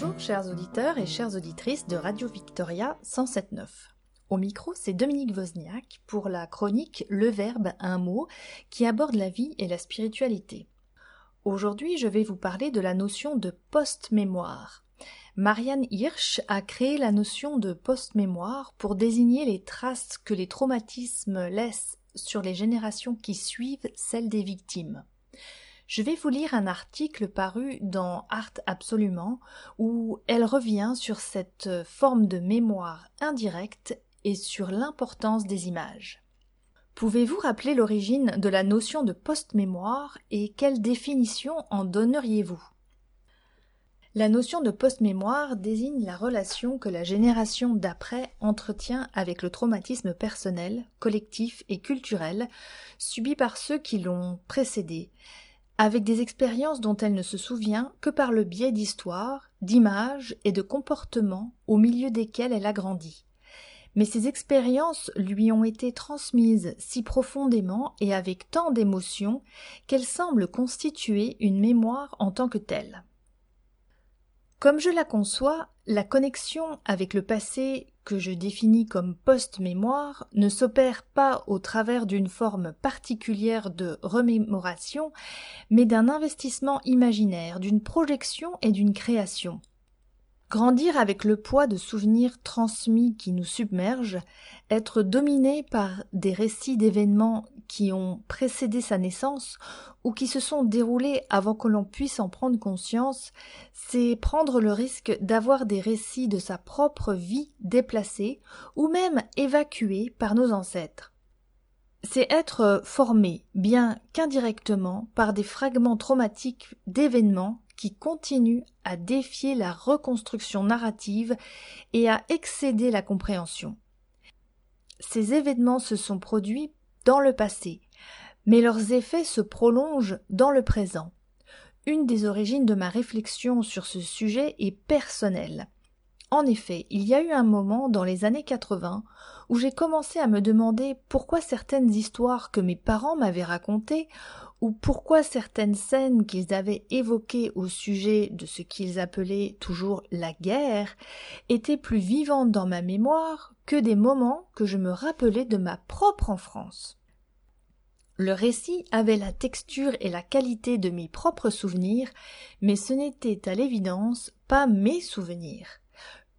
Bonjour chers auditeurs et chères auditrices de Radio Victoria 107.9. Au micro, c'est Dominique Wozniak pour la chronique Le Verbe, un mot qui aborde la vie et la spiritualité. Aujourd'hui, je vais vous parler de la notion de post-mémoire. Marianne Hirsch a créé la notion de post-mémoire pour désigner les traces que les traumatismes laissent sur les générations qui suivent celles des victimes. Je vais vous lire un article paru dans Art Absolument où elle revient sur cette forme de mémoire indirecte et sur l'importance des images. Pouvez-vous rappeler l'origine de la notion de post-mémoire et quelle définition en donneriez-vous? La notion de post-mémoire désigne la relation que la génération d'après entretient avec le traumatisme personnel, collectif et culturel subi par ceux qui l'ont précédé, avec des expériences dont elle ne se souvient que par le biais d'histoires, d'images et de comportements au milieu desquels elle a grandi. Mais ces expériences lui ont été transmises si profondément et avec tant d'émotion qu'elles semblent constituer une mémoire en tant que telle. Comme je la conçois, la connexion avec le passé que je définis comme post-mémoire ne s'opère pas au travers d'une forme particulière de remémoration, mais d'un investissement imaginaire, d'une projection et d'une création. Grandir avec le poids de souvenirs transmis qui nous submergent, être dominé par des récits d'événements qui ont précédé sa naissance ou qui se sont déroulés avant que l'on puisse en prendre conscience, c'est prendre le risque d'avoir des récits de sa propre vie déplacés ou même évacués par nos ancêtres. C'est être formé, bien qu'indirectement, par des fragments traumatiques d'événements qui continuent à défier la reconstruction narrative et à excéder la compréhension. Ces événements se sont produits dans le passé, mais leurs effets se prolongent dans le présent. Une des origines de ma réflexion sur ce sujet est personnelle. En effet, il y a eu un moment dans les années 80 où j'ai commencé à me demander pourquoi certaines histoires que mes parents m'avaient racontées ou pourquoi certaines scènes qu'ils avaient évoquées au sujet de ce qu'ils appelaient toujours la guerre étaient plus vivantes dans ma mémoire que des moments que je me rappelais de ma propre enfance. Le récit avait la texture et la qualité de mes propres souvenirs, mais ce n'était à l'évidence pas mes souvenirs.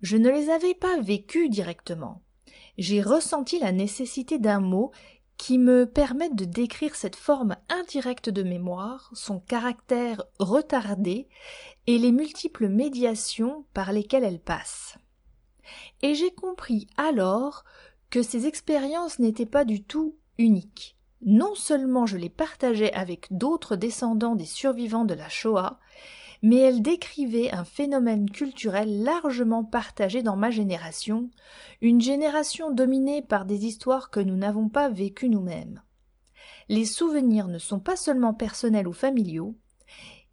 Je ne les avais pas vécus directement. J'ai ressenti la nécessité d'un mot qui me permette de décrire cette forme indirecte de mémoire, son caractère retardé et les multiples médiations par lesquelles elle passe. Et j'ai compris alors que ces expériences n'étaient pas du tout uniques non seulement je les partageais avec d'autres descendants des survivants de la Shoah, mais elles décrivaient un phénomène culturel largement partagé dans ma génération, une génération dominée par des histoires que nous n'avons pas vécues nous-mêmes. Les souvenirs ne sont pas seulement personnels ou familiaux,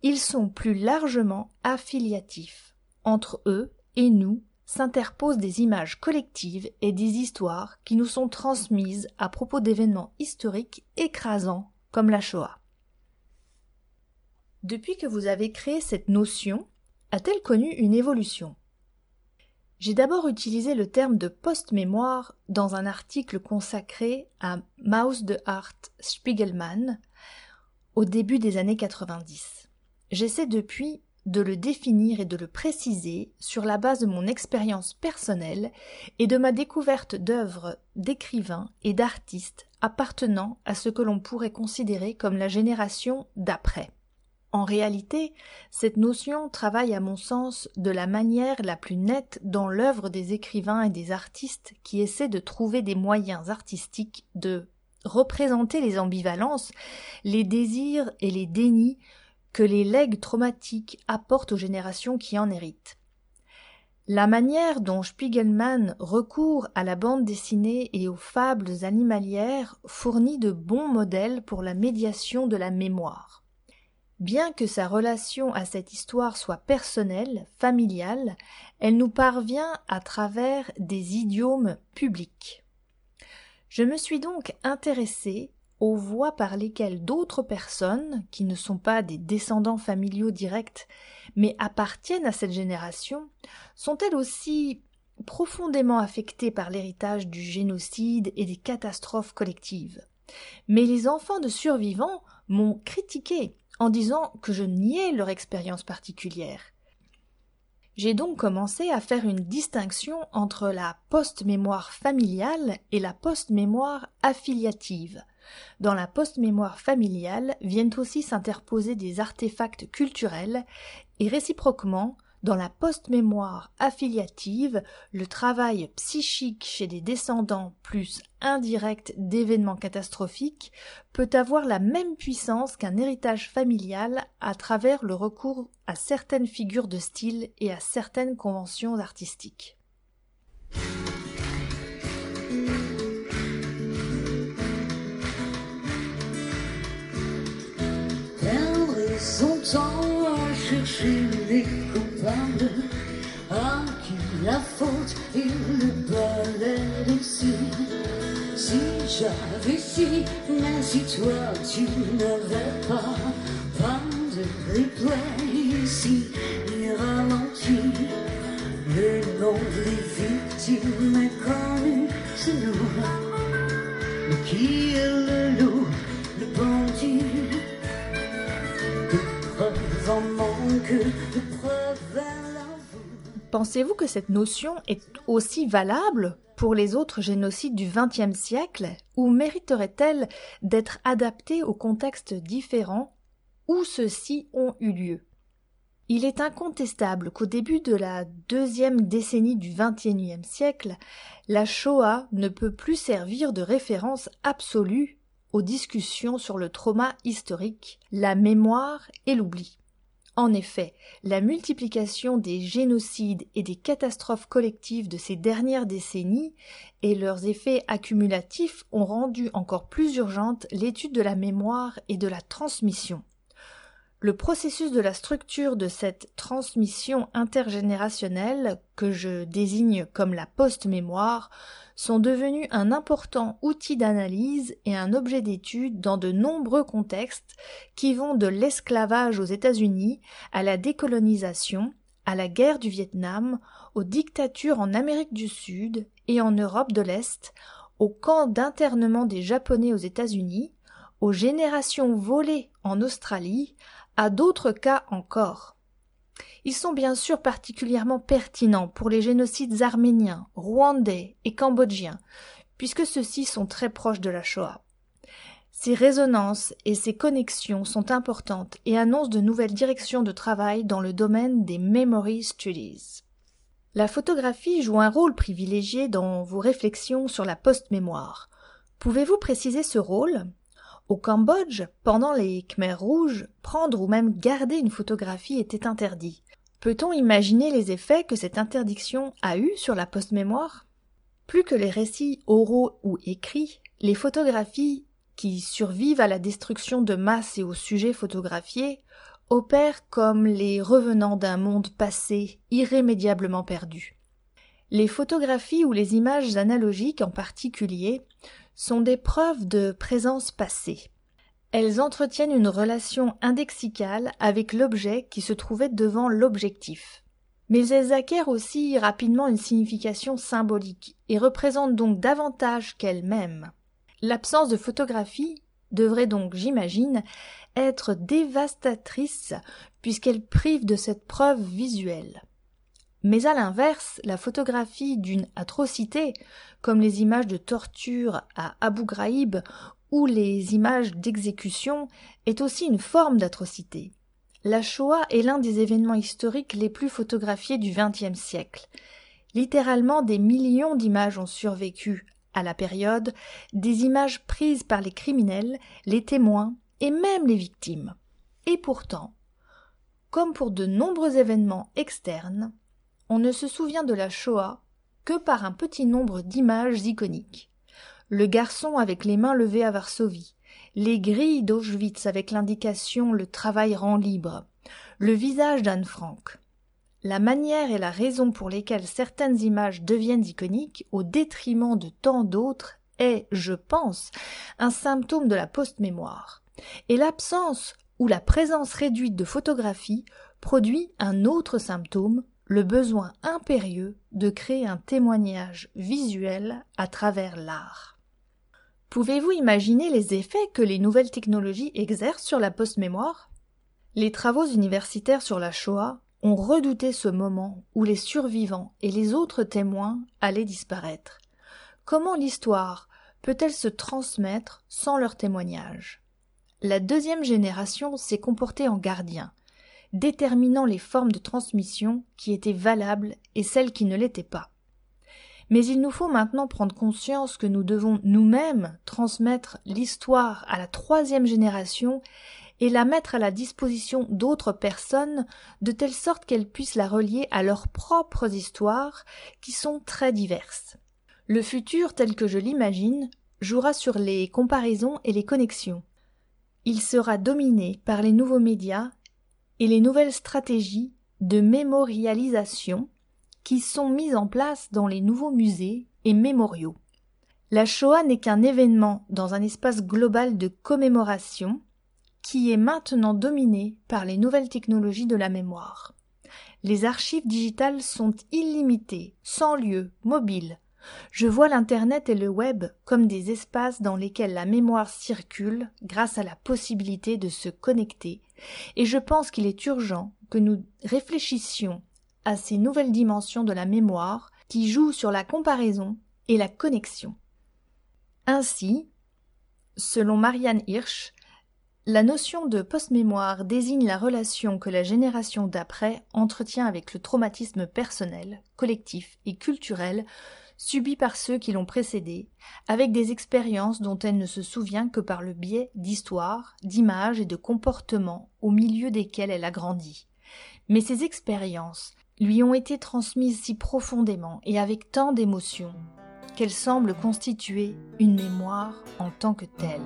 ils sont plus largement affiliatifs entre eux et nous s'interposent des images collectives et des histoires qui nous sont transmises à propos d'événements historiques écrasants comme la Shoah. Depuis que vous avez créé cette notion, a-t-elle connu une évolution? J'ai d'abord utilisé le terme de post-mémoire dans un article consacré à Maus de Hart Spiegelman au début des années 90. J'essaie depuis de le définir et de le préciser sur la base de mon expérience personnelle et de ma découverte d'œuvres d'écrivains et d'artistes appartenant à ce que l'on pourrait considérer comme la génération d'après. En réalité, cette notion travaille à mon sens de la manière la plus nette dans l'œuvre des écrivains et des artistes qui essaient de trouver des moyens artistiques de représenter les ambivalences, les désirs et les dénis que les legs traumatiques apportent aux générations qui en héritent. La manière dont Spiegelman recourt à la bande dessinée et aux fables animalières fournit de bons modèles pour la médiation de la mémoire. Bien que sa relation à cette histoire soit personnelle, familiale, elle nous parvient à travers des idiomes publics. Je me suis donc intéressée aux voix par lesquelles d'autres personnes, qui ne sont pas des descendants familiaux directs, mais appartiennent à cette génération, sont elles aussi profondément affectées par l'héritage du génocide et des catastrophes collectives. Mais les enfants de survivants m'ont critiqué en disant que je niais leur expérience particulière. J'ai donc commencé à faire une distinction entre la post-mémoire familiale et la post-mémoire affiliative. Dans la post-mémoire familiale viennent aussi s'interposer des artefacts culturels et réciproquement dans la post-mémoire affiliative, le travail psychique chez des descendants plus indirects d'événements catastrophiques peut avoir la même puissance qu'un héritage familial à travers le recours à certaines figures de style et à certaines conventions artistiques. Coupables à qui la faute il balai ici. Si j'avais si, mais si toi tu n'avais pas, pas de replay ici, ni ralenti. Le nom des victimes est connu, c'est nous. Mais qui est le loup, le bandit? Pensez-vous que cette notion est aussi valable pour les autres génocides du XXe siècle ou mériterait-elle d'être adaptée aux contextes différents où ceux-ci ont eu lieu? Il est incontestable qu'au début de la deuxième décennie du XXIe siècle, la Shoah ne peut plus servir de référence absolue aux discussions sur le trauma historique, la mémoire et l'oubli. En effet, la multiplication des génocides et des catastrophes collectives de ces dernières décennies et leurs effets accumulatifs ont rendu encore plus urgente l'étude de la mémoire et de la transmission. Le processus de la structure de cette transmission intergénérationnelle, que je désigne comme la post-mémoire, sont devenus un important outil d'analyse et un objet d'étude dans de nombreux contextes qui vont de l'esclavage aux États-Unis à la décolonisation, à la guerre du Vietnam, aux dictatures en Amérique du Sud et en Europe de l'Est, aux camps d'internement des Japonais aux États-Unis, aux générations volées en Australie, à d'autres cas encore. Ils sont bien sûr particulièrement pertinents pour les génocides arméniens, rwandais et cambodgiens, puisque ceux-ci sont très proches de la Shoah. Ces résonances et ces connexions sont importantes et annoncent de nouvelles directions de travail dans le domaine des memory studies. La photographie joue un rôle privilégié dans vos réflexions sur la post-mémoire. Pouvez-vous préciser ce rôle? Au Cambodge, pendant les Khmers rouges, prendre ou même garder une photographie était interdit. Peut-on imaginer les effets que cette interdiction a eus sur la post-mémoire? Plus que les récits oraux ou écrits, les photographies qui survivent à la destruction de masse et aux sujets photographiés opèrent comme les revenants d'un monde passé irrémédiablement perdu. Les photographies ou les images analogiques en particulier sont des preuves de présence passée. Elles entretiennent une relation indexicale avec l'objet qui se trouvait devant l'objectif. Mais elles acquièrent aussi rapidement une signification symbolique et représentent donc davantage qu'elles-mêmes. L'absence de photographie devrait donc, j'imagine, être dévastatrice puisqu'elle prive de cette preuve visuelle. Mais à l'inverse, la photographie d'une atrocité, comme les images de torture à Abu Ghraib ou les images d'exécution est aussi une forme d'atrocité. La Shoah est l'un des événements historiques les plus photographiés du XXe siècle. Littéralement des millions d'images ont survécu à la période, des images prises par les criminels, les témoins et même les victimes. Et pourtant, comme pour de nombreux événements externes, on ne se souvient de la Shoah que par un petit nombre d'images iconiques le garçon avec les mains levées à Varsovie, les grilles d'Auschwitz avec l'indication le travail rend libre, le visage d'Anne Frank. La manière et la raison pour lesquelles certaines images deviennent iconiques au détriment de tant d'autres est, je pense, un symptôme de la post-mémoire. Et l'absence ou la présence réduite de photographie produit un autre symptôme, le besoin impérieux de créer un témoignage visuel à travers l'art. Pouvez-vous imaginer les effets que les nouvelles technologies exercent sur la post-mémoire? Les travaux universitaires sur la Shoah ont redouté ce moment où les survivants et les autres témoins allaient disparaître. Comment l'histoire peut-elle se transmettre sans leur témoignage? La deuxième génération s'est comportée en gardien, déterminant les formes de transmission qui étaient valables et celles qui ne l'étaient pas. Mais il nous faut maintenant prendre conscience que nous devons nous-mêmes transmettre l'histoire à la troisième génération et la mettre à la disposition d'autres personnes de telle sorte qu'elles puissent la relier à leurs propres histoires qui sont très diverses. Le futur tel que je l'imagine jouera sur les comparaisons et les connexions. Il sera dominé par les nouveaux médias et les nouvelles stratégies de mémorialisation qui sont mises en place dans les nouveaux musées et mémoriaux. La Shoah n'est qu'un événement dans un espace global de commémoration qui est maintenant dominé par les nouvelles technologies de la mémoire. Les archives digitales sont illimitées, sans lieu, mobiles. Je vois l'Internet et le web comme des espaces dans lesquels la mémoire circule grâce à la possibilité de se connecter, et je pense qu'il est urgent que nous réfléchissions à ces nouvelles dimensions de la mémoire qui jouent sur la comparaison et la connexion. Ainsi, selon Marianne Hirsch, la notion de post-mémoire désigne la relation que la génération d'après entretient avec le traumatisme personnel, collectif et culturel subi par ceux qui l'ont précédé, avec des expériences dont elle ne se souvient que par le biais d'histoires, d'images et de comportements au milieu desquels elle a grandi. Mais ces expériences lui ont été transmises si profondément et avec tant d'émotion qu'elles semblent constituer une mémoire en tant que telle.